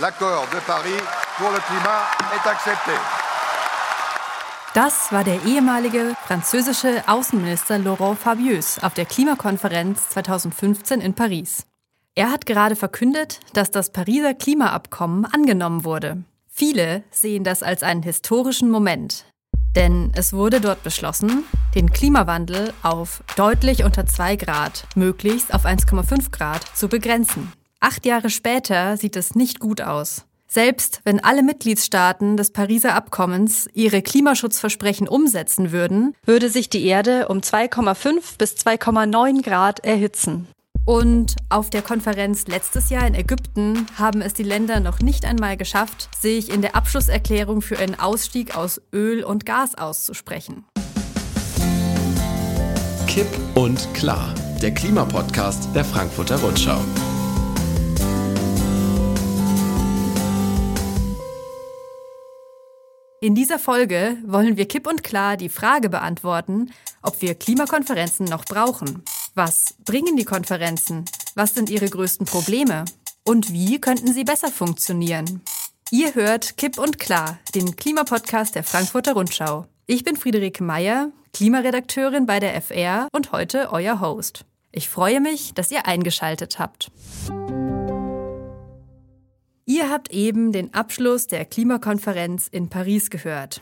L'accord de Paris pour le climat est accepté. Das war der ehemalige französische Außenminister Laurent Fabius auf der Klimakonferenz 2015 in Paris. Er hat gerade verkündet, dass das Pariser Klimaabkommen angenommen wurde. Viele sehen das als einen historischen Moment. Denn es wurde dort beschlossen, den Klimawandel auf deutlich unter 2 Grad, möglichst auf 1,5 Grad zu begrenzen. Acht Jahre später sieht es nicht gut aus. Selbst wenn alle Mitgliedstaaten des Pariser Abkommens ihre Klimaschutzversprechen umsetzen würden, würde sich die Erde um 2,5 bis 2,9 Grad erhitzen. Und auf der Konferenz letztes Jahr in Ägypten haben es die Länder noch nicht einmal geschafft, sich in der Abschlusserklärung für einen Ausstieg aus Öl und Gas auszusprechen. Kipp und klar, der Klimapodcast der Frankfurter Rundschau. In dieser Folge wollen wir kipp und klar die Frage beantworten, ob wir Klimakonferenzen noch brauchen. Was bringen die Konferenzen? Was sind ihre größten Probleme? Und wie könnten sie besser funktionieren? Ihr hört Kipp und Klar, den Klimapodcast der Frankfurter Rundschau. Ich bin Friederike Meyer, Klimaredakteurin bei der FR und heute euer Host. Ich freue mich, dass ihr eingeschaltet habt. Ihr habt eben den Abschluss der Klimakonferenz in Paris gehört.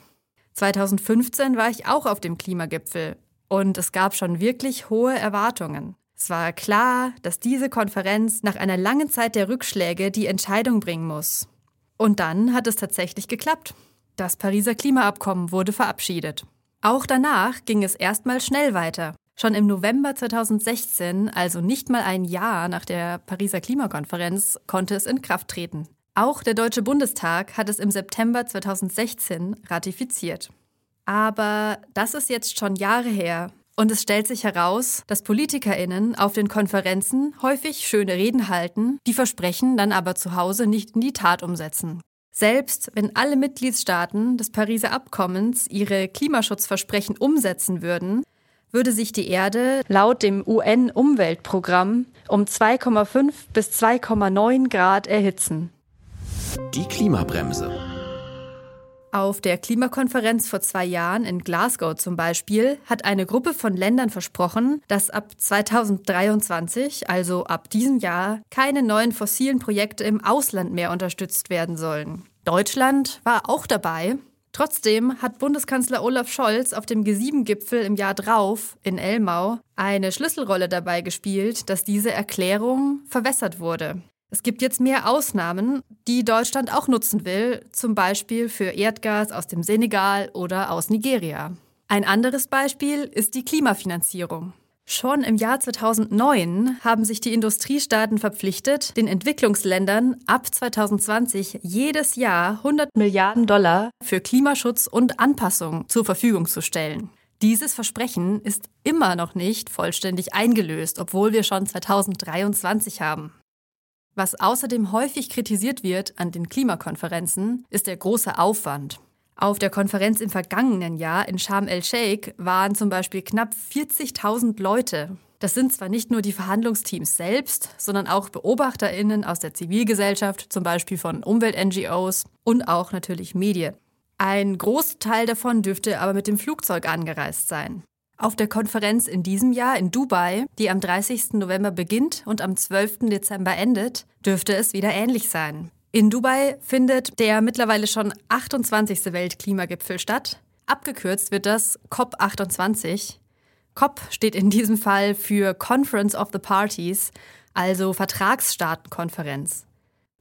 2015 war ich auch auf dem Klimagipfel und es gab schon wirklich hohe Erwartungen. Es war klar, dass diese Konferenz nach einer langen Zeit der Rückschläge die Entscheidung bringen muss. Und dann hat es tatsächlich geklappt. Das Pariser Klimaabkommen wurde verabschiedet. Auch danach ging es erstmal schnell weiter. Schon im November 2016, also nicht mal ein Jahr nach der Pariser Klimakonferenz, konnte es in Kraft treten. Auch der Deutsche Bundestag hat es im September 2016 ratifiziert. Aber das ist jetzt schon Jahre her. Und es stellt sich heraus, dass Politikerinnen auf den Konferenzen häufig schöne Reden halten, die Versprechen dann aber zu Hause nicht in die Tat umsetzen. Selbst wenn alle Mitgliedstaaten des Pariser Abkommens ihre Klimaschutzversprechen umsetzen würden, würde sich die Erde laut dem UN-Umweltprogramm um 2,5 bis 2,9 Grad erhitzen. Die Klimabremse. Auf der Klimakonferenz vor zwei Jahren in Glasgow zum Beispiel hat eine Gruppe von Ländern versprochen, dass ab 2023, also ab diesem Jahr, keine neuen fossilen Projekte im Ausland mehr unterstützt werden sollen. Deutschland war auch dabei. Trotzdem hat Bundeskanzler Olaf Scholz auf dem G7-Gipfel im Jahr drauf in Elmau eine Schlüsselrolle dabei gespielt, dass diese Erklärung verwässert wurde. Es gibt jetzt mehr Ausnahmen, die Deutschland auch nutzen will, zum Beispiel für Erdgas aus dem Senegal oder aus Nigeria. Ein anderes Beispiel ist die Klimafinanzierung. Schon im Jahr 2009 haben sich die Industriestaaten verpflichtet, den Entwicklungsländern ab 2020 jedes Jahr 100 Milliarden Dollar für Klimaschutz und Anpassung zur Verfügung zu stellen. Dieses Versprechen ist immer noch nicht vollständig eingelöst, obwohl wir schon 2023 haben. Was außerdem häufig kritisiert wird an den Klimakonferenzen, ist der große Aufwand. Auf der Konferenz im vergangenen Jahr in Sharm el-Sheikh waren zum Beispiel knapp 40.000 Leute. Das sind zwar nicht nur die Verhandlungsteams selbst, sondern auch BeobachterInnen aus der Zivilgesellschaft, zum Beispiel von Umwelt-NGOs und auch natürlich Medien. Ein Großteil davon dürfte aber mit dem Flugzeug angereist sein. Auf der Konferenz in diesem Jahr in Dubai, die am 30. November beginnt und am 12. Dezember endet, dürfte es wieder ähnlich sein. In Dubai findet der mittlerweile schon 28. Weltklimagipfel statt. Abgekürzt wird das COP28. COP steht in diesem Fall für Conference of the Parties, also Vertragsstaatenkonferenz.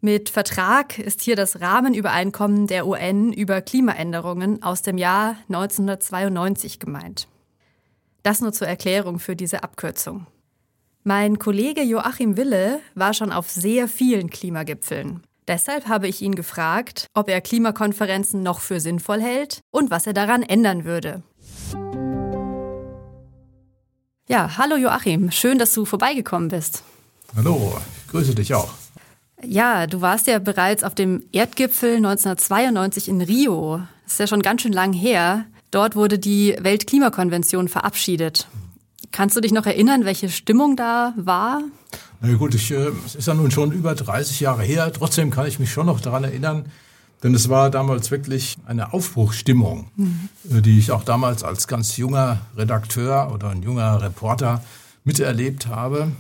Mit Vertrag ist hier das Rahmenübereinkommen der UN über Klimaänderungen aus dem Jahr 1992 gemeint. Das nur zur Erklärung für diese Abkürzung. Mein Kollege Joachim Wille war schon auf sehr vielen Klimagipfeln. Deshalb habe ich ihn gefragt, ob er Klimakonferenzen noch für sinnvoll hält und was er daran ändern würde. Ja, hallo Joachim, schön, dass du vorbeigekommen bist. Hallo, ich grüße dich auch. Ja, du warst ja bereits auf dem Erdgipfel 1992 in Rio. Das ist ja schon ganz schön lang her. Dort wurde die Weltklimakonvention verabschiedet. Kannst du dich noch erinnern, welche Stimmung da war? Na gut, ich, äh, es ist ja nun schon über 30 Jahre her. Trotzdem kann ich mich schon noch daran erinnern, denn es war damals wirklich eine Aufbruchsstimmung, mhm. die ich auch damals als ganz junger Redakteur oder ein junger Reporter miterlebt habe.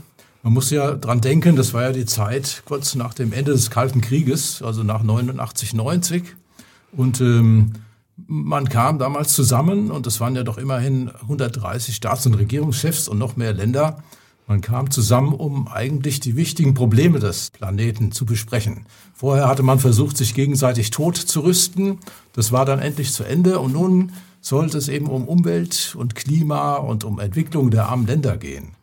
Man muss ja dran denken, das war ja die Zeit kurz nach dem Ende des Kalten Krieges, also nach 89, 90. Und ähm, man kam damals zusammen und es waren ja doch immerhin 130 Staats- und Regierungschefs und noch mehr Länder. Man kam zusammen, um eigentlich die wichtigen Probleme des Planeten zu besprechen. Vorher hatte man versucht, sich gegenseitig tot zu rüsten. Das war dann endlich zu Ende und nun sollte es eben um Umwelt und Klima und um Entwicklung der armen Länder gehen.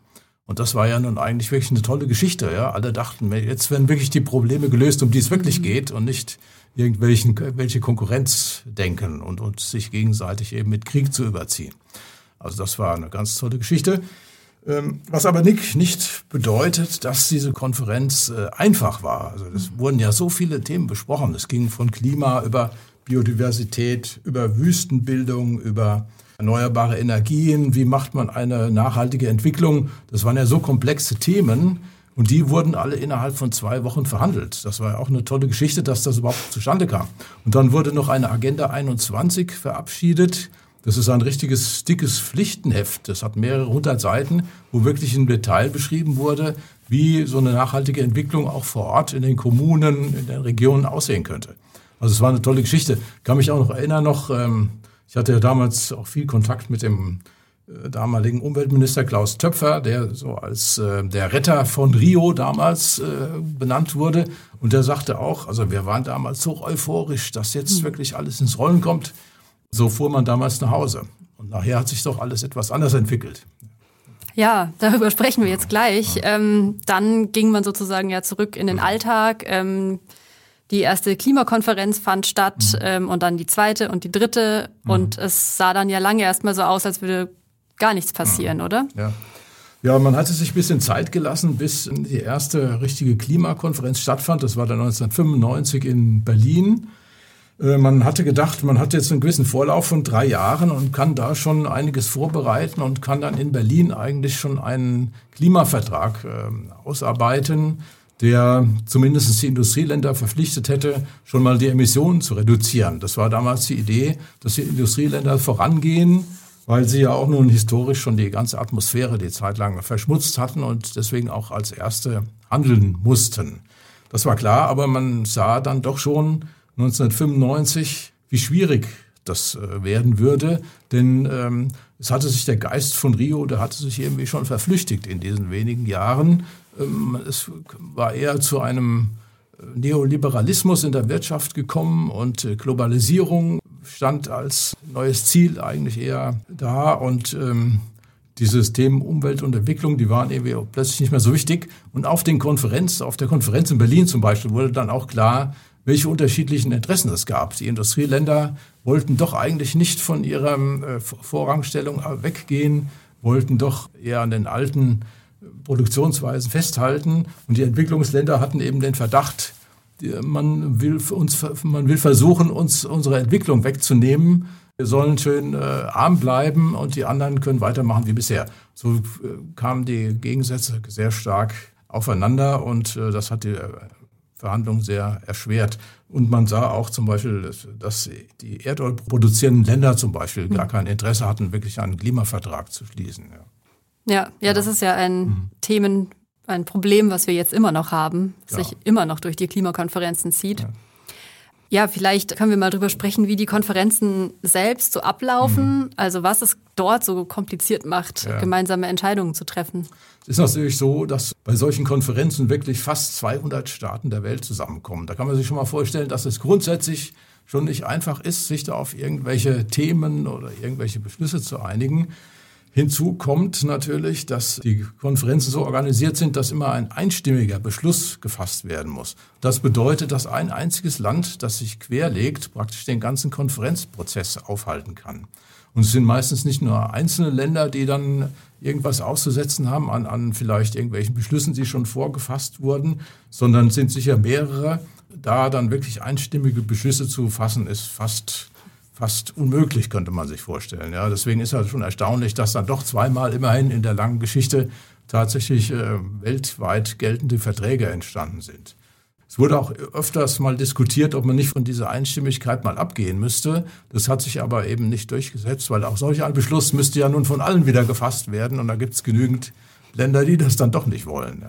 Und das war ja nun eigentlich wirklich eine tolle Geschichte. Ja? Alle dachten, jetzt werden wirklich die Probleme gelöst, um die es wirklich mhm. geht und nicht irgendwelchen welche Konkurrenz denken und, und sich gegenseitig eben mit Krieg zu überziehen. Also das war eine ganz tolle Geschichte. Ähm, was aber nicht, nicht bedeutet, dass diese Konferenz äh, einfach war. Also es wurden ja so viele Themen besprochen. Es ging von Klima über Biodiversität, über Wüstenbildung, über erneuerbare Energien, wie macht man eine nachhaltige Entwicklung. Das waren ja so komplexe Themen und die wurden alle innerhalb von zwei Wochen verhandelt. Das war ja auch eine tolle Geschichte, dass das überhaupt zustande kam. Und dann wurde noch eine Agenda 21 verabschiedet. Das ist ein richtiges dickes Pflichtenheft. Das hat mehrere hundert Seiten, wo wirklich im Detail beschrieben wurde, wie so eine nachhaltige Entwicklung auch vor Ort in den Kommunen, in den Regionen aussehen könnte. Also es war eine tolle Geschichte. Ich kann mich auch noch erinnern, noch ähm, ich hatte ja damals auch viel Kontakt mit dem damaligen Umweltminister Klaus Töpfer, der so als äh, der Retter von Rio damals äh, benannt wurde. Und der sagte auch, also wir waren damals so euphorisch, dass jetzt mhm. wirklich alles ins Rollen kommt. So fuhr man damals nach Hause. Und nachher hat sich doch alles etwas anders entwickelt. Ja, darüber sprechen wir jetzt gleich. Ähm, dann ging man sozusagen ja zurück in den mhm. Alltag. Ähm, die erste Klimakonferenz fand statt mhm. ähm, und dann die zweite und die dritte. Mhm. Und es sah dann ja lange erstmal so aus, als würde gar nichts passieren, mhm. oder? Ja. Ja, man hatte sich ein bisschen Zeit gelassen, bis die erste richtige Klimakonferenz stattfand. Das war dann 1995 in Berlin. Äh, man hatte gedacht, man hat jetzt einen gewissen Vorlauf von drei Jahren und kann da schon einiges vorbereiten und kann dann in Berlin eigentlich schon einen Klimavertrag äh, ausarbeiten der zumindest die Industrieländer verpflichtet hätte, schon mal die Emissionen zu reduzieren. Das war damals die Idee, dass die Industrieländer vorangehen, weil sie ja auch nun historisch schon die ganze Atmosphäre die Zeit lang verschmutzt hatten und deswegen auch als Erste handeln mussten. Das war klar, aber man sah dann doch schon 1995, wie schwierig das äh, werden würde, denn ähm, es hatte sich der Geist von Rio, der hatte sich irgendwie schon verflüchtigt in diesen wenigen Jahren. Ähm, es war eher zu einem äh, Neoliberalismus in der Wirtschaft gekommen und äh, Globalisierung stand als neues Ziel eigentlich eher da und ähm, dieses Themen Umwelt und Entwicklung, die waren irgendwie plötzlich nicht mehr so wichtig. Und auf den Konferenz, auf der Konferenz in Berlin zum Beispiel, wurde dann auch klar, welche unterschiedlichen Interessen es gab. Die Industrieländer wollten doch eigentlich nicht von ihrer äh, Vorrangstellung weggehen, wollten doch eher an den alten Produktionsweisen festhalten. Und die Entwicklungsländer hatten eben den Verdacht, man will, uns, man will versuchen, uns unsere Entwicklung wegzunehmen. Wir sollen schön äh, arm bleiben und die anderen können weitermachen wie bisher. So äh, kamen die Gegensätze sehr stark aufeinander und äh, das hat die äh, Verhandlungen sehr erschwert. Und man sah auch zum Beispiel, dass die Erdöl produzierenden Länder zum Beispiel gar hm. kein Interesse hatten, wirklich einen Klimavertrag zu schließen. Ja. Ja, ja, das ist ja ein mhm. Themen, ein Problem, was wir jetzt immer noch haben, ja. sich immer noch durch die Klimakonferenzen zieht. Ja. ja. vielleicht können wir mal drüber sprechen, wie die Konferenzen selbst so ablaufen, mhm. also was es dort so kompliziert macht, ja. gemeinsame Entscheidungen zu treffen. Es ist natürlich so, dass bei solchen Konferenzen wirklich fast 200 Staaten der Welt zusammenkommen. Da kann man sich schon mal vorstellen, dass es grundsätzlich schon nicht einfach ist, sich da auf irgendwelche Themen oder irgendwelche Beschlüsse zu einigen. Hinzu kommt natürlich, dass die Konferenzen so organisiert sind, dass immer ein einstimmiger Beschluss gefasst werden muss. Das bedeutet, dass ein einziges Land, das sich querlegt, praktisch den ganzen Konferenzprozess aufhalten kann. Und es sind meistens nicht nur einzelne Länder, die dann irgendwas auszusetzen haben an, an vielleicht irgendwelchen Beschlüssen, die schon vorgefasst wurden, sondern sind sicher mehrere. Da dann wirklich einstimmige Beschlüsse zu fassen, ist fast fast unmöglich, könnte man sich vorstellen. Ja, deswegen ist es schon erstaunlich, dass dann doch zweimal immerhin in der langen Geschichte tatsächlich äh, weltweit geltende Verträge entstanden sind. Es wurde auch öfters mal diskutiert, ob man nicht von dieser Einstimmigkeit mal abgehen müsste. Das hat sich aber eben nicht durchgesetzt, weil auch solch ein Beschluss müsste ja nun von allen wieder gefasst werden. Und da gibt es genügend Länder, die das dann doch nicht wollen.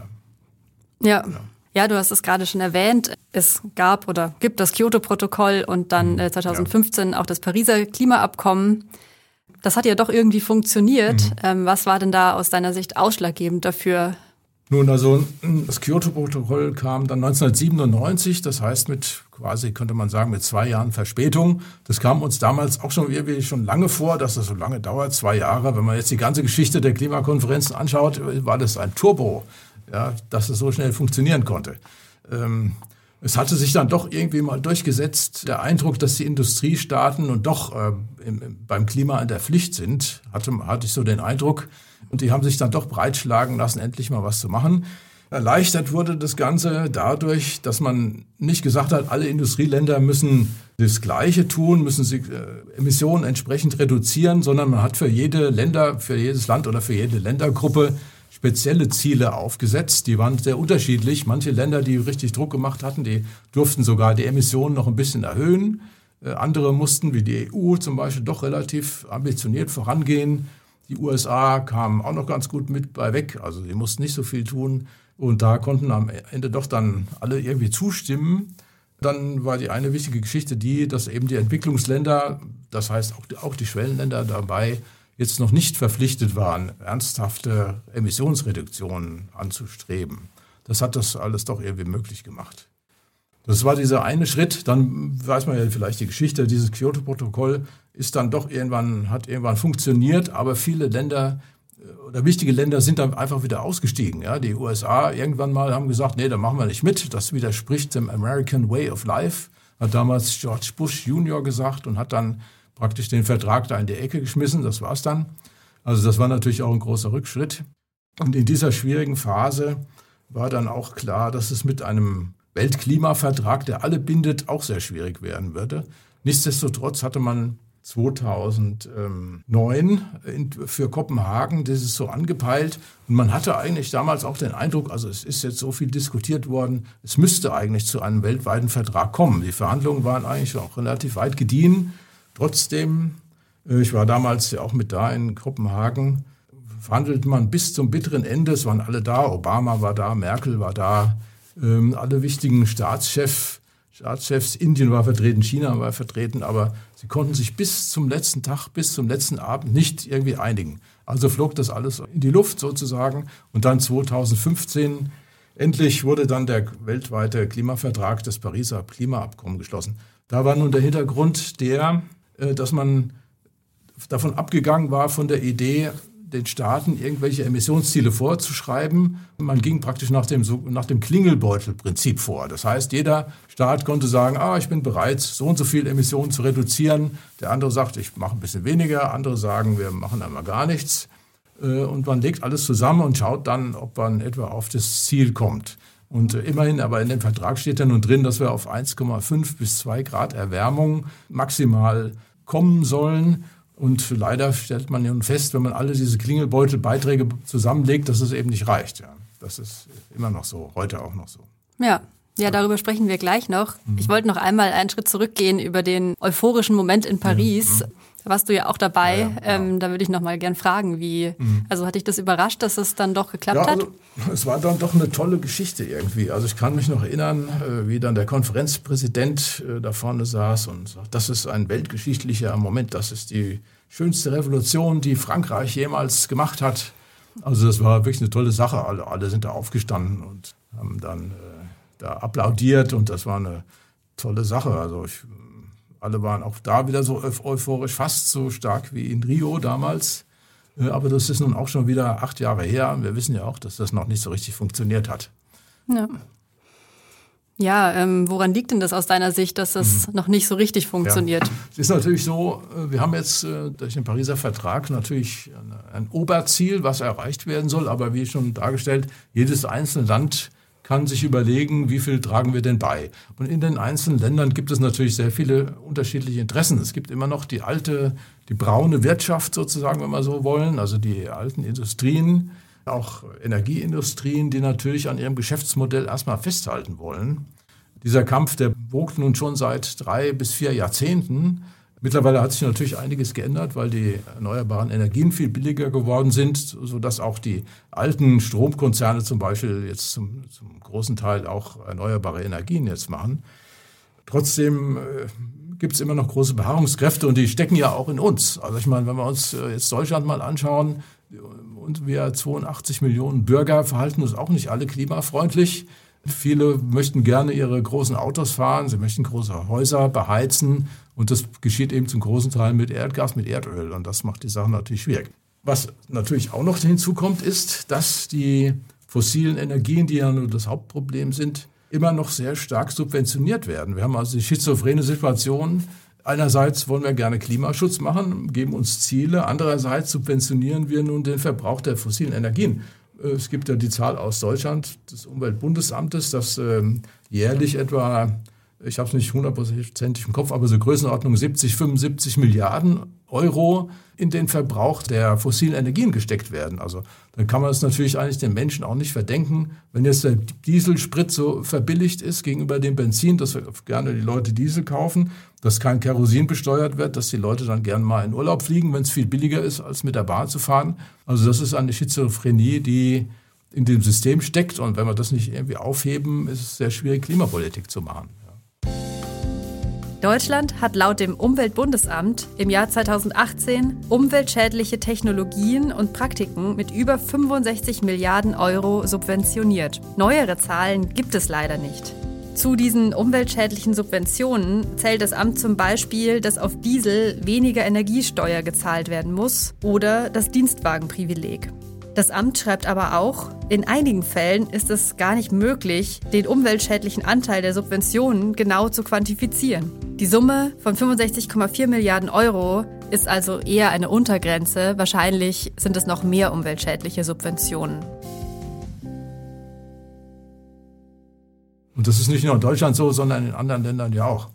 Ja. ja. Ja, du hast es gerade schon erwähnt. Es gab oder gibt das Kyoto-Protokoll und dann äh, 2015 ja. auch das Pariser Klimaabkommen. Das hat ja doch irgendwie funktioniert. Mhm. Ähm, was war denn da aus deiner Sicht ausschlaggebend dafür, nun, also das Kyoto-Protokoll kam dann 1997, das heißt mit quasi, könnte man sagen, mit zwei Jahren Verspätung. Das kam uns damals auch schon irgendwie schon lange vor, dass das so lange dauert, zwei Jahre. Wenn man jetzt die ganze Geschichte der Klimakonferenzen anschaut, war das ein Turbo, ja, dass es so schnell funktionieren konnte. Ähm, es hatte sich dann doch irgendwie mal durchgesetzt, der Eindruck, dass die Industriestaaten und doch äh, im, beim Klima in der Pflicht sind, hatte, hatte ich so den Eindruck, und die haben sich dann doch breitschlagen lassen, endlich mal was zu machen. Erleichtert wurde das Ganze dadurch, dass man nicht gesagt hat, alle Industrieländer müssen das Gleiche tun, müssen sie äh, Emissionen entsprechend reduzieren, sondern man hat für jede Länder, für jedes Land oder für jede Ländergruppe spezielle Ziele aufgesetzt. Die waren sehr unterschiedlich. Manche Länder, die richtig Druck gemacht hatten, die durften sogar die Emissionen noch ein bisschen erhöhen. Äh, andere mussten, wie die EU zum Beispiel, doch relativ ambitioniert vorangehen die USA kamen auch noch ganz gut mit bei weg, also sie mussten nicht so viel tun. Und da konnten am Ende doch dann alle irgendwie zustimmen. Dann war die eine wichtige Geschichte die, dass eben die Entwicklungsländer, das heißt auch, auch die Schwellenländer dabei, jetzt noch nicht verpflichtet waren, ernsthafte Emissionsreduktionen anzustreben. Das hat das alles doch irgendwie möglich gemacht. Das war dieser eine Schritt. Dann weiß man ja vielleicht die Geschichte. Dieses Kyoto-Protokoll ist dann doch irgendwann, hat irgendwann funktioniert, aber viele Länder äh, oder wichtige Länder sind dann einfach wieder ausgestiegen. Ja, die USA irgendwann mal haben gesagt, nee, da machen wir nicht mit. Das widerspricht dem American Way of Life, hat damals George Bush Junior gesagt und hat dann praktisch den Vertrag da in die Ecke geschmissen. Das war's dann. Also das war natürlich auch ein großer Rückschritt. Und in dieser schwierigen Phase war dann auch klar, dass es mit einem Weltklimavertrag, der alle bindet, auch sehr schwierig werden würde. Nichtsdestotrotz hatte man 2009 für Kopenhagen das so angepeilt. Und man hatte eigentlich damals auch den Eindruck, also es ist jetzt so viel diskutiert worden, es müsste eigentlich zu einem weltweiten Vertrag kommen. Die Verhandlungen waren eigentlich auch relativ weit gediehen. Trotzdem, äh, ich war damals ja auch mit da in Kopenhagen, verhandelte man bis zum bitteren Ende. Es waren alle da, Obama war da, Merkel war da, ähm, alle wichtigen Staatschefs, Staatschefs, Indien war vertreten, China war vertreten, aber sie konnten sich bis zum letzten Tag, bis zum letzten Abend nicht irgendwie einigen. Also flog das alles in die Luft sozusagen. Und dann 2015 endlich wurde dann der weltweite Klimavertrag, das Pariser Klimaabkommen geschlossen. Da war nun der Hintergrund der, dass man davon abgegangen war von der Idee, den Staaten irgendwelche Emissionsziele vorzuschreiben. Man ging praktisch nach dem, nach dem Klingelbeutelprinzip vor. Das heißt, jeder Staat konnte sagen, ah, ich bin bereit, so und so viel Emissionen zu reduzieren. Der andere sagt, ich mache ein bisschen weniger. Andere sagen, wir machen einmal gar nichts. Äh, und man legt alles zusammen und schaut dann, ob man etwa auf das Ziel kommt. Und äh, immerhin, aber in dem Vertrag steht ja nun drin, dass wir auf 1,5 bis 2 Grad Erwärmung maximal kommen sollen. Und leider stellt man nun fest, wenn man alle diese Klingelbeutelbeiträge zusammenlegt, dass es eben nicht reicht. Ja. Das ist immer noch so, heute auch noch so. Ja, ja, darüber sprechen wir gleich noch. Mhm. Ich wollte noch einmal einen Schritt zurückgehen über den euphorischen Moment in Paris. Da warst du ja auch dabei. Ja, ja, ähm, da würde ich noch mal gern fragen, wie, mhm. also hat dich das überrascht, dass es dann doch geklappt ja, also, hat? Es war dann doch eine tolle Geschichte irgendwie. Also ich kann mich noch erinnern, äh, wie dann der Konferenzpräsident äh, da vorne saß und sagt, das ist ein weltgeschichtlicher Moment, das ist die schönste Revolution, die Frankreich jemals gemacht hat. Also das war wirklich eine tolle Sache. Alle, alle sind da aufgestanden und haben dann äh, da applaudiert und das war eine tolle Sache. Also ich, alle waren auch da wieder so euphorisch, fast so stark wie in Rio damals. Äh, aber das ist nun auch schon wieder acht Jahre her. Wir wissen ja auch, dass das noch nicht so richtig funktioniert hat. Ja. Ja, ähm, woran liegt denn das aus deiner Sicht, dass das mhm. noch nicht so richtig funktioniert? Ja. Es ist natürlich so, äh, wir haben jetzt äh, durch den Pariser Vertrag natürlich ein, ein Oberziel, was erreicht werden soll, aber wie schon dargestellt, jedes einzelne Land kann sich überlegen, wie viel tragen wir denn bei. Und in den einzelnen Ländern gibt es natürlich sehr viele unterschiedliche Interessen. Es gibt immer noch die alte, die braune Wirtschaft sozusagen, wenn wir so wollen, also die alten Industrien. auch Energieindustrien, die natürlich an ihrem Geschäftsmodell erstmal festhalten wollen. Dieser Kampf, der wogt nun schon seit drei bis vier Jahrzehnten. Mittlerweile hat sich natürlich einiges geändert, weil die erneuerbaren Energien viel billiger geworden sind, sodass auch die alten Stromkonzerne zum Beispiel jetzt zum, zum großen Teil auch erneuerbare Energien jetzt machen. Trotzdem äh, gibt es immer noch große Beharrungskräfte und die stecken ja auch in uns. Also ich meine, wenn wir uns äh, jetzt Deutschland mal anschauen, und wir 82 Millionen Bürger verhalten uns auch nicht alle klimafreundlich. Viele möchten gerne ihre großen Autos fahren, sie möchten große Häuser beheizen und das geschieht eben zum großen Teil mit Erdgas, mit Erdöl und das macht die Sache natürlich schwierig. Was natürlich auch noch hinzukommt, ist, dass die fossilen Energien, die ja nur das Hauptproblem sind, immer noch sehr stark subventioniert werden. Wir haben also die schizophrene Situation, Einerseits wollen wir gerne Klimaschutz machen, geben uns Ziele. Andererseits subventionieren wir nun den Verbrauch der fossilen Energien. Äh, es gibt ja die Zahl aus Deutschland des Umweltbundesamtes, dass ähm, jährlich etwa, ich habe es nicht hundertprozentig im Kopf, aber so Größenordnung 70, 75 Milliarden Euro in den Verbrauch der fossilen Energien gesteckt werden. Also dann kann man es natürlich eigentlich den Menschen auch nicht verdenken, wenn jetzt der Dieselsprit so verbilligt ist gegenüber dem Benzin, dass gerne die Leute Diesel kaufen, dass kein Kerosin besteuert wird, dass die Leute dann gerne mal in Urlaub fliegen, wenn es viel billiger ist, als mit der Bahn zu fahren. Also das ist eine Schizophrenie, die in dem System steckt. Und wenn wir das nicht irgendwie aufheben, ist es sehr schwierig, Klimapolitik zu machen. Deutschland hat laut dem Umweltbundesamt im Jahr 2018 umweltschädliche Technologien und Praktiken mit über 65 Milliarden Euro subventioniert. Neuere Zahlen gibt es leider nicht. Zu diesen umweltschädlichen Subventionen zählt das Amt zum Beispiel, dass auf Diesel weniger Energiesteuer gezahlt werden muss oder das Dienstwagenprivileg. Das Amt schreibt aber auch, in einigen Fällen ist es gar nicht möglich, den umweltschädlichen Anteil der Subventionen genau zu quantifizieren. Die Summe von 65,4 Milliarden Euro ist also eher eine Untergrenze. Wahrscheinlich sind es noch mehr umweltschädliche Subventionen. Und das ist nicht nur in Deutschland so, sondern in anderen Ländern ja auch.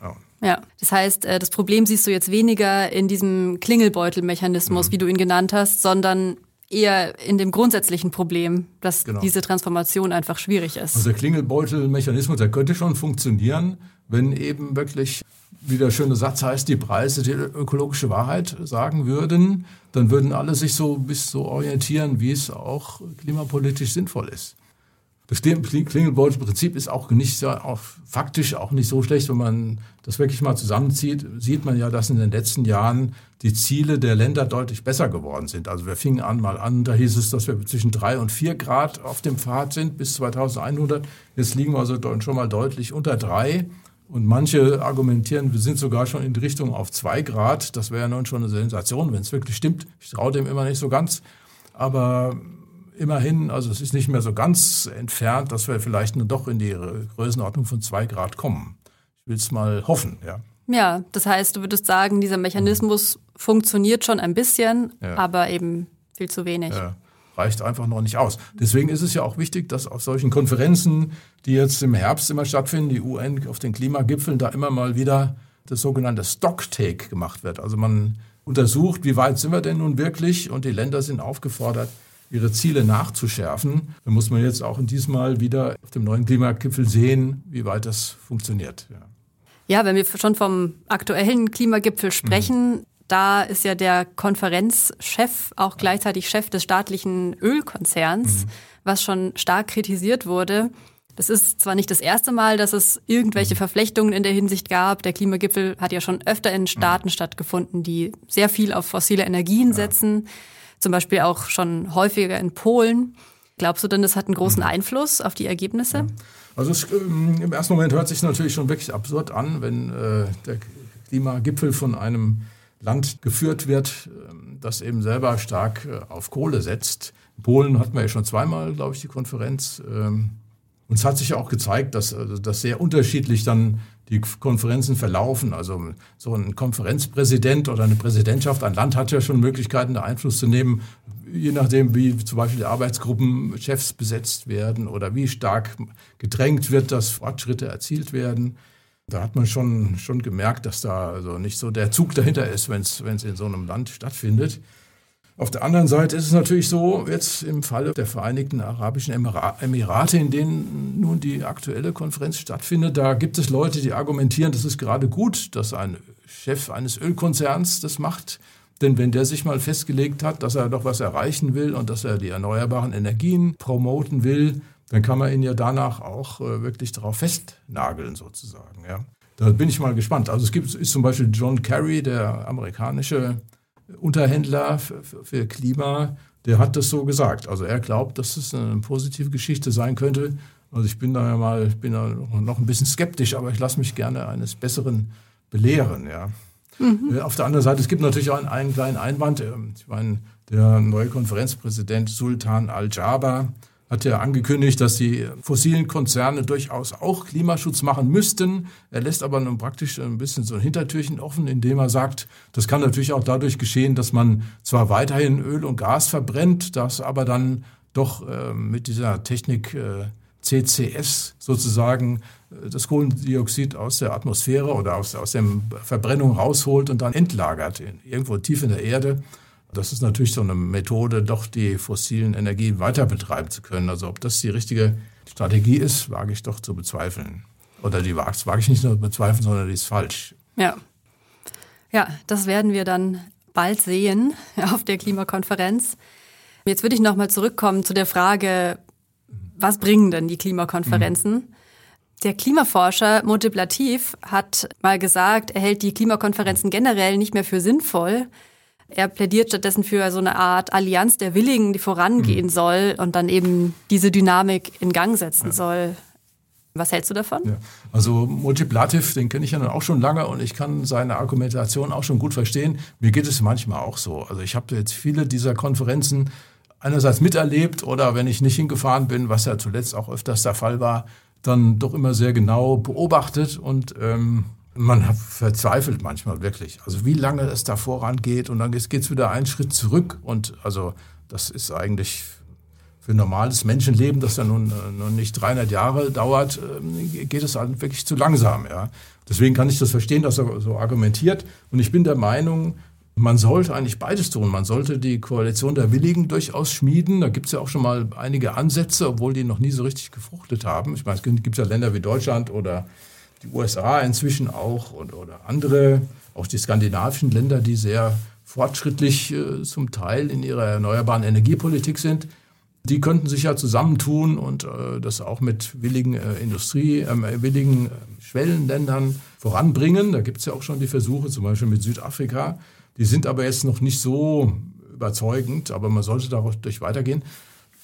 Ja. ja. das heißt, äh, das Problem siehst du jetzt weniger in diesem Klingelbeutelmechanismus, mhm. wie du ihn genannt hast, sondern eher in dem grundsätzlichen Problem, dass genau. diese Transformation einfach schwierig ist. Also der Klingelbeutelmechanismus, der könnte schon funktionieren, wenn eben wirklich, wie der schöne Satz heißt, die Preise die ökologische Wahrheit sagen würden, dann würden alle sich so bis so orientieren, wie es auch klimapolitisch sinnvoll ist. Das Klingelbeutelprinzip ist auch nicht auch faktisch auch nicht so schlecht, wenn man das wirklich mal zusammenzieht, sieht man ja, dass in den letzten Jahren die Ziele der Länder deutlich besser geworden sind. Also wir fingen an mal an, da hieß es, dass wir zwischen drei und vier Grad auf dem Pfad sind bis 2100. Jetzt liegen wir also schon mal deutlich unter drei. Und manche argumentieren, wir sind sogar schon in die Richtung auf zwei Grad. Das wäre ja nun schon eine Sensation, wenn es wirklich stimmt. Ich traue dem immer nicht so ganz. Aber immerhin, also es ist nicht mehr so ganz entfernt, dass wir vielleicht nur doch in die Größenordnung von zwei Grad kommen. Ich will es mal hoffen, ja. Ja, das heißt, du würdest sagen, dieser Mechanismus mhm. funktioniert schon ein bisschen, ja. aber eben viel zu wenig. Ja, reicht einfach noch nicht aus. Deswegen ist es ja auch wichtig, dass auf solchen Konferenzen, die jetzt im Herbst immer stattfinden, die UN auf den Klimagipfeln, da immer mal wieder das sogenannte Stocktake gemacht wird. Also man untersucht, wie weit sind wir denn nun wirklich und die Länder sind aufgefordert, ihre Ziele nachzuschärfen. Da muss man jetzt auch in diesmal wieder auf dem neuen Klimagipfel sehen, wie weit das funktioniert. Ja, ja wenn wir schon vom aktuellen Klimagipfel sprechen, mhm. da ist ja der Konferenzchef auch gleichzeitig Chef des staatlichen Ölkonzerns, mhm. was schon stark kritisiert wurde. Das ist zwar nicht das erste Mal, dass es irgendwelche mhm. Verflechtungen in der Hinsicht gab. Der Klimagipfel hat ja schon öfter in Staaten mhm. stattgefunden, die sehr viel auf fossile Energien setzen. Zum Beispiel auch schon häufiger in Polen. Glaubst du denn, das hat einen großen mhm. Einfluss auf die Ergebnisse? Also es, ähm, im ersten Moment hört sich natürlich schon wirklich absurd an, wenn äh, der Klimagipfel von einem Land geführt wird, äh, das eben selber stark äh, auf Kohle setzt. In Polen hatten wir ja schon zweimal, glaube ich, die Konferenz. Ähm, und es hat sich ja auch gezeigt, dass also, dass sehr unterschiedlich dann die Konferenzen verlaufen. Also so ein Konferenzpräsident oder eine Präsidentschaft, ein Land hat ja schon Möglichkeiten, da Einfluss zu nehmen, je nachdem, wie zum Beispiel die Arbeitsgruppenchefs besetzt werden oder wie stark gedrängt wird, dass Fortschritte erzielt werden. Da hat man schon, schon gemerkt, dass da also nicht so der Zug dahinter ist, wenn es in so einem Land stattfindet. Auf der anderen Seite ist es natürlich so, jetzt im Falle der Vereinigten Arabischen Emirate, in denen nun die aktuelle Konferenz stattfindet, da gibt es Leute, die argumentieren, das ist gerade gut, dass ein Chef eines Ölkonzerns das macht. Denn wenn der sich mal festgelegt hat, dass er doch was erreichen will und dass er die erneuerbaren Energien promoten will, dann kann man ihn ja danach auch äh, wirklich darauf festnageln sozusagen. Ja. Da bin ich mal gespannt. Also es gibt ist zum Beispiel John Kerry, der amerikanische Unterhändler für, für Klima, der hat das so gesagt. Also er glaubt, dass es eine positive Geschichte sein könnte. Also ich bin da ja mal, bin da noch ein bisschen skeptisch, aber ich lasse mich gerne eines Besseren belehren, ja. Mhm. Äh, auf der anderen Seite, es gibt natürlich auch einen, einen kleinen Einwand. Ähm, ich meine, der neue Konferenzpräsident Sultan Al-Jaber, hat ja angekündigt, dass die fossilen Konzerne durchaus auch Klimaschutz machen müssten. Er lässt aber nun praktisch ein bisschen so ein Hintertürchen offen, indem er sagt, das kann natürlich auch dadurch geschehen, dass man zwar weiterhin Öl und Gas verbrennt, das aber dann doch äh, mit dieser Technik äh, CCS sozusagen äh, das Kohlendioxid aus der Atmosphäre oder aus, aus der Verbrennung rausholt und dann entlagert, irgendwo tief in der Erde. Das ist natürlich so eine Methode, doch die fossilen Energien weiter betreiben zu können. Also ob das die richtige Strategie ist, wage ich doch zu bezweifeln. Oder die wage, wage ich nicht nur zu bezweifeln, sondern die ist falsch. Ja. Ja, das werden wir dann bald sehen auf der Klimakonferenz. Jetzt würde ich nochmal zurückkommen zu der Frage, was bringen denn die Klimakonferenzen? Mhm. Der Klimaforscher Multiplativ hat mal gesagt, er hält die Klimakonferenzen generell nicht mehr für sinnvoll, er plädiert stattdessen für so eine Art Allianz der Willigen, die vorangehen mhm. soll und dann eben diese Dynamik in Gang setzen ja. soll. Was hältst du davon? Ja. Also Multiplativ, den kenne ich ja auch schon lange und ich kann seine Argumentation auch schon gut verstehen. Mir geht es manchmal auch so. Also ich habe jetzt viele dieser Konferenzen einerseits miterlebt oder wenn ich nicht hingefahren bin, was ja zuletzt auch öfters der Fall war, dann doch immer sehr genau beobachtet und ähm, man verzweifelt manchmal wirklich. Also wie lange es da vorangeht und dann geht es wieder einen Schritt zurück. Und also das ist eigentlich für normales Menschenleben, das ja nun, nun nicht 300 Jahre dauert, ähm, geht es halt wirklich zu langsam. Ja. Deswegen kann ich das verstehen, dass er so argumentiert. Und ich bin der Meinung, man sollte eigentlich beides tun. Man sollte die Koalition der Willigen durchaus schmieden. Da gibt es ja auch schon mal einige Ansätze, obwohl die noch nie so richtig gefruchtet haben. Ich meine, es gibt ja Länder wie Deutschland oder die USA inzwischen auch und, oder andere, auch die skandinavischen Länder, die sehr fortschrittlich äh, zum Teil in ihrer erneuerbaren Energiepolitik sind, die könnten sich ja zusammentun und äh, das auch mit willigen äh, Industrie, ähm, äh, willigen Schwellenländern voranbringen. Da gibt es ja auch schon die Versuche, zum Beispiel mit Südafrika. Die sind aber jetzt noch nicht so überzeugend, aber man sollte dadurch weitergehen.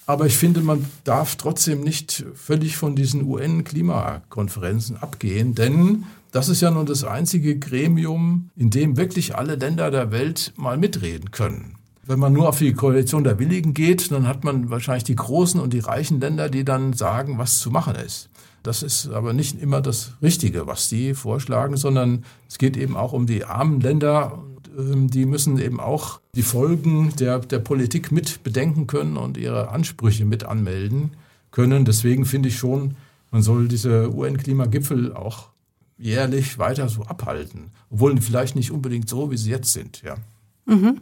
Aber ich finde, man darf trotzdem nicht völlig von diesen UN-Klimakonferenzen abgehen, denn das ist ja nun das einzige Gremium, in dem wirklich alle Länder der Welt mal mitreden können. Wenn man nur auf die Koalition der Willigen geht, dann hat man wahrscheinlich die großen und die reichen Länder, die dann sagen, was zu machen ist. Das ist aber nicht immer das Richtige, was die vorschlagen, sondern es geht eben auch um die armen Länder die müssen eben auch die Folgen der, der Politik mit bedenken können und ihre Ansprüche mit anmelden können. Deswegen finde ich schon, man soll diese UN-Klimagipfel auch jährlich weiter so abhalten. Obwohl vielleicht nicht unbedingt so, wie sie jetzt sind. Ja. Mhm.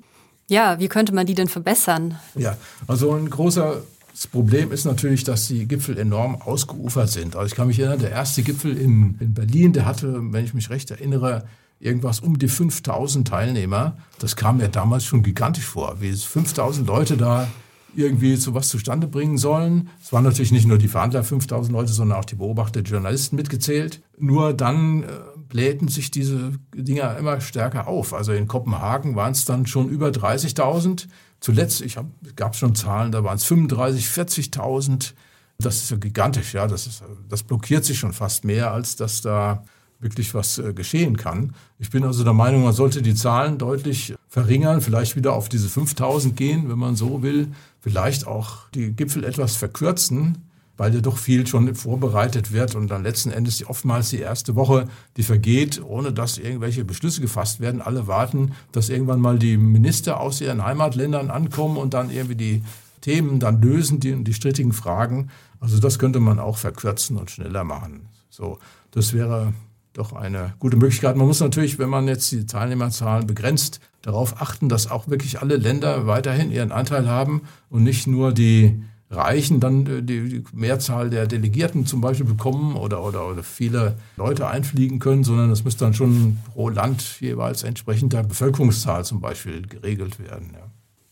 Ja, wie könnte man die denn verbessern? Ja, also ein großer das Problem ist natürlich, dass die Gipfel enorm ausgeufert sind. Also ich kann mich erinnern, der erste Gipfel in, in Berlin, der hatte, wenn ich mich recht erinnere, irgendwas um die 5000 Teilnehmer. Das kam mir damals schon gigantisch vor, wie es 5000 Leute da irgendwie zu was zustande bringen sollen. Es waren natürlich nicht nur die Verhandler 5000 Leute, sondern auch die Beobachter, die Journalisten mitgezählt. Nur dann äh, blähten sich diese Dinger immer stärker auf. Also in Kopenhagen waren es dann schon über 30.000. Zuletzt, ich gab schon Zahlen, da waren es 35, 40.000. Das ist ja gigantisch, ja. Das, ist, das blockiert sich schon fast mehr, als dass da wirklich was äh, geschehen kann. Ich bin also der Meinung, man sollte die Zahlen deutlich verringern, vielleicht wieder auf diese 5000 gehen, wenn man so will, vielleicht auch die Gipfel etwas verkürzen, weil ja doch viel schon vorbereitet wird und dann letzten Endes oftmals die erste Woche, die vergeht, ohne dass irgendwelche Beschlüsse gefasst werden. Alle warten, dass irgendwann mal die Minister aus ihren Heimatländern ankommen und dann irgendwie die Themen dann lösen, die, die strittigen Fragen. Also das könnte man auch verkürzen und schneller machen. So, das wäre doch eine gute Möglichkeit. Man muss natürlich, wenn man jetzt die Teilnehmerzahlen begrenzt, darauf achten, dass auch wirklich alle Länder weiterhin ihren Anteil haben und nicht nur die Reichen dann äh, die Mehrzahl der Delegierten zum Beispiel bekommen oder, oder, oder viele Leute einfliegen können, sondern es müsste dann schon pro Land jeweils entsprechend der Bevölkerungszahl zum Beispiel geregelt werden.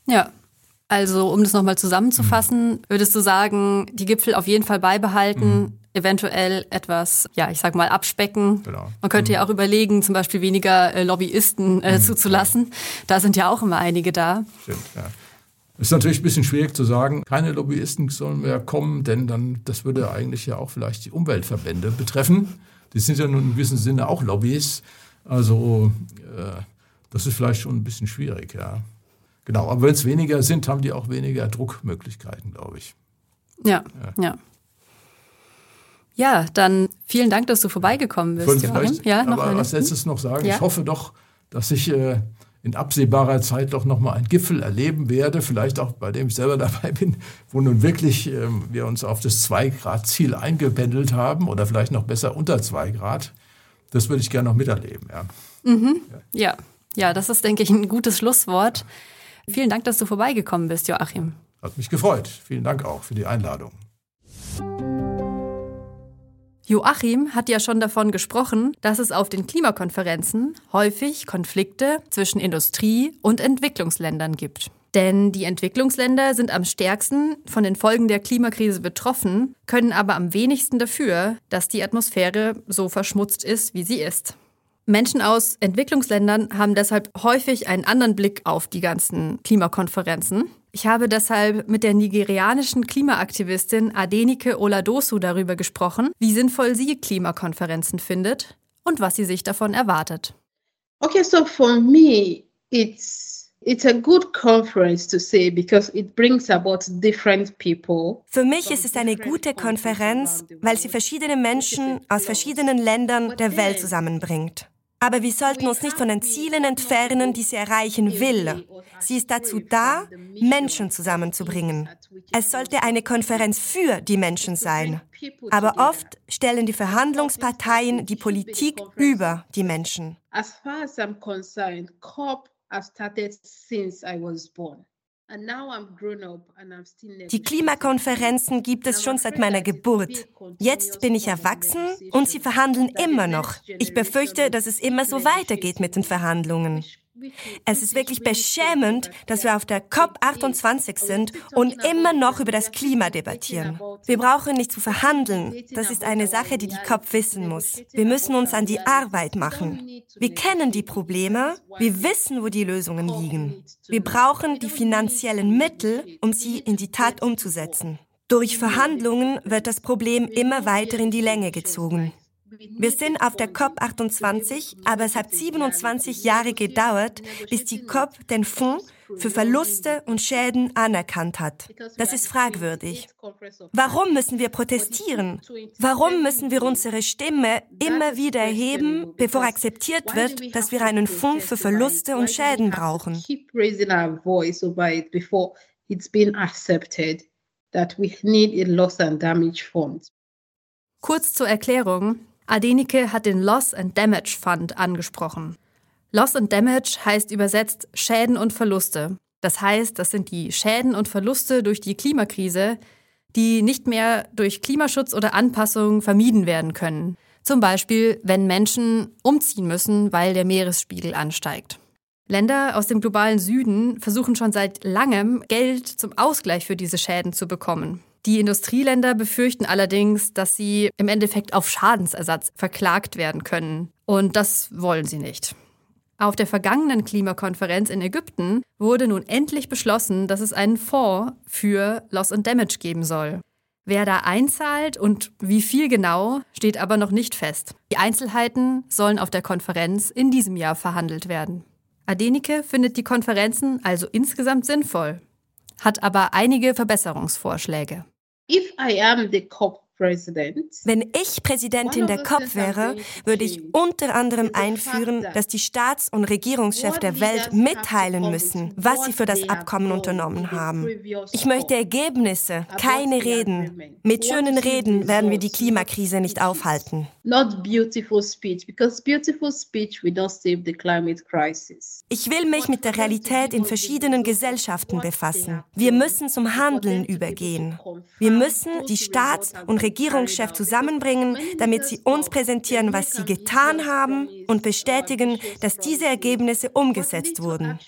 Ja, ja. also um das nochmal zusammenzufassen, mhm. würdest du sagen, die Gipfel auf jeden Fall beibehalten, mhm eventuell etwas, ja, ich sag mal, abspecken. Genau. Man könnte mhm. ja auch überlegen, zum Beispiel weniger äh, Lobbyisten äh, mhm. zuzulassen. Da sind ja auch immer einige da. Stimmt, ja. Ist natürlich ein bisschen schwierig zu sagen, keine Lobbyisten sollen mehr kommen, denn dann, das würde eigentlich ja auch vielleicht die Umweltverbände betreffen. Die sind ja nun in gewissem Sinne auch Lobbys. Also äh, das ist vielleicht schon ein bisschen schwierig, ja. Genau, aber wenn es weniger sind, haben die auch weniger Druckmöglichkeiten, glaube ich. Ja, ja. ja. Ja, dann vielen Dank, dass du vorbeigekommen bist. Joachim. Ja, noch aber was letztes noch sagen. Ja? Ich hoffe doch, dass ich äh, in absehbarer Zeit doch noch mal einen Gipfel erleben werde, vielleicht auch bei dem ich selber dabei bin, wo nun wirklich ähm, wir uns auf das 2-Grad-Ziel eingependelt haben oder vielleicht noch besser unter 2 Grad. Das würde ich gerne noch miterleben. Ja. Mhm. ja. ja, das ist, denke ich, ein gutes Schlusswort. Vielen Dank, dass du vorbeigekommen bist, Joachim. Hat mich gefreut. Vielen Dank auch für die Einladung. Joachim hat ja schon davon gesprochen, dass es auf den Klimakonferenzen häufig Konflikte zwischen Industrie und Entwicklungsländern gibt. Denn die Entwicklungsländer sind am stärksten von den Folgen der Klimakrise betroffen, können aber am wenigsten dafür, dass die Atmosphäre so verschmutzt ist, wie sie ist. Menschen aus Entwicklungsländern haben deshalb häufig einen anderen Blick auf die ganzen Klimakonferenzen. Ich habe deshalb mit der nigerianischen Klimaaktivistin Adenike Oladosu darüber gesprochen, wie sinnvoll sie Klimakonferenzen findet und was sie sich davon erwartet. Okay, so for me, it's It's a good conference to say because it brings about different people. Für mich ist es eine gute Konferenz, weil sie verschiedene Menschen aus verschiedenen Ländern der Welt zusammenbringt. Aber wir sollten uns nicht von den Zielen entfernen, die sie erreichen will. Sie ist dazu da, Menschen zusammenzubringen. Es sollte eine Konferenz für die Menschen sein. Aber oft stellen die Verhandlungsparteien die Politik über die Menschen. As far as I'm concerned, COP has started since I was born. Die Klimakonferenzen gibt es schon seit meiner Geburt. Jetzt bin ich erwachsen und sie verhandeln immer noch. Ich befürchte, dass es immer so weitergeht mit den Verhandlungen. Es ist wirklich beschämend, dass wir auf der COP28 sind und immer noch über das Klima debattieren. Wir brauchen nicht zu verhandeln. Das ist eine Sache, die die COP wissen muss. Wir müssen uns an die Arbeit machen. Wir kennen die Probleme. Wir wissen, wo die Lösungen liegen. Wir brauchen die finanziellen Mittel, um sie in die Tat umzusetzen. Durch Verhandlungen wird das Problem immer weiter in die Länge gezogen. Wir sind auf der COP28, aber es hat 27 Jahre gedauert, bis die COP den Fonds für Verluste und Schäden anerkannt hat. Das ist fragwürdig. Warum müssen wir protestieren? Warum müssen wir unsere Stimme immer wieder erheben, bevor akzeptiert wird, dass wir einen Fonds für Verluste und Schäden brauchen? Kurz zur Erklärung. Adenike hat den Loss and Damage Fund angesprochen. Loss and Damage heißt übersetzt Schäden und Verluste. Das heißt, das sind die Schäden und Verluste durch die Klimakrise, die nicht mehr durch Klimaschutz oder Anpassung vermieden werden können. Zum Beispiel, wenn Menschen umziehen müssen, weil der Meeresspiegel ansteigt. Länder aus dem globalen Süden versuchen schon seit langem, Geld zum Ausgleich für diese Schäden zu bekommen. Die Industrieländer befürchten allerdings, dass sie im Endeffekt auf Schadensersatz verklagt werden können. Und das wollen sie nicht. Auf der vergangenen Klimakonferenz in Ägypten wurde nun endlich beschlossen, dass es einen Fonds für Loss and Damage geben soll. Wer da einzahlt und wie viel genau, steht aber noch nicht fest. Die Einzelheiten sollen auf der Konferenz in diesem Jahr verhandelt werden. Adenike findet die Konferenzen also insgesamt sinnvoll, hat aber einige Verbesserungsvorschläge. If I am the COP Wenn ich Präsidentin der COP wäre, würde ich unter anderem einführen, dass die Staats- und Regierungschefs der Welt mitteilen müssen, was sie für das Abkommen unternommen haben. Ich möchte Ergebnisse, keine Reden. Mit schönen Reden werden wir die Klimakrise nicht aufhalten. Ich will mich mit der Realität in verschiedenen Gesellschaften befassen. Wir müssen zum Handeln übergehen. Wir müssen die Staats- und Regierungschefs zusammenbringen, damit sie uns präsentieren, was sie getan haben und bestätigen, dass diese Ergebnisse umgesetzt wurden.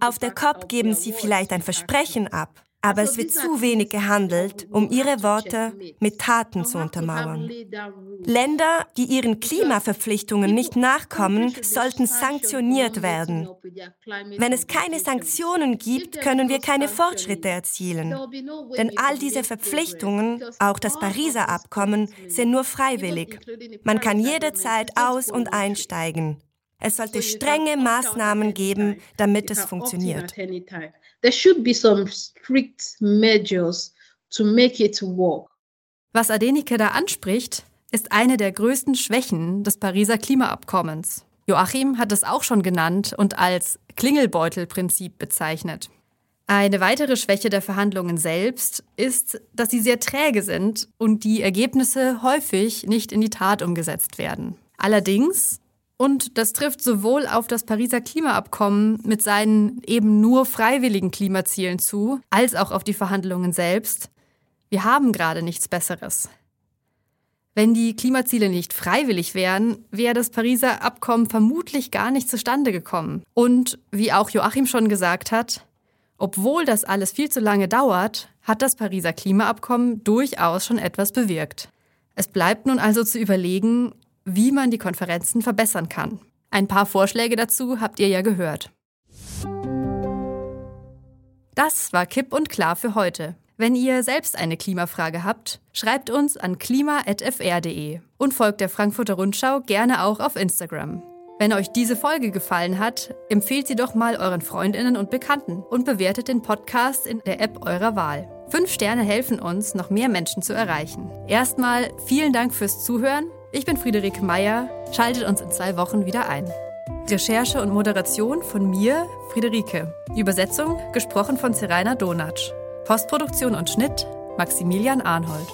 Auf der COP geben sie vielleicht ein Versprechen ab, aber es wird zu wenig gehandelt, um ihre Worte mit Taten zu untermauern. Länder, die ihren Klimaverpflichtungen nicht nachkommen, sollten sanktioniert werden. Wenn es keine Sanktionen gibt, können wir keine Fortschritte erzielen. Denn all diese Verpflichtungen, auch das Pariser Abkommen, sind nur freiwillig. Man kann jederzeit aus- und einsteigen. Es sollte strenge Maßnahmen geben, damit es funktioniert. There should be some strict measures to make it work. Was Adenike da anspricht, ist eine der größten Schwächen des Pariser Klimaabkommens. Joachim hat es auch schon genannt und als Klingelbeutelprinzip bezeichnet. Eine weitere Schwäche der Verhandlungen selbst ist, dass sie sehr träge sind und die Ergebnisse häufig nicht in die Tat umgesetzt werden. Allerdings und das trifft sowohl auf das Pariser Klimaabkommen mit seinen eben nur freiwilligen Klimazielen zu, als auch auf die Verhandlungen selbst. Wir haben gerade nichts Besseres. Wenn die Klimaziele nicht freiwillig wären, wäre das Pariser Abkommen vermutlich gar nicht zustande gekommen. Und wie auch Joachim schon gesagt hat, obwohl das alles viel zu lange dauert, hat das Pariser Klimaabkommen durchaus schon etwas bewirkt. Es bleibt nun also zu überlegen, wie man die Konferenzen verbessern kann. Ein paar Vorschläge dazu habt ihr ja gehört. Das war Kipp und Klar für heute. Wenn ihr selbst eine Klimafrage habt, schreibt uns an klima.fr.de und folgt der Frankfurter Rundschau gerne auch auf Instagram. Wenn euch diese Folge gefallen hat, empfehlt sie doch mal euren Freundinnen und Bekannten und bewertet den Podcast in der App eurer Wahl. Fünf Sterne helfen uns, noch mehr Menschen zu erreichen. Erstmal vielen Dank fürs Zuhören ich bin Friederike Meyer. Schaltet uns in zwei Wochen wieder ein. Recherche und Moderation von mir, Friederike. Übersetzung gesprochen von Seraina Donatsch. Postproduktion und Schnitt Maximilian Arnhold.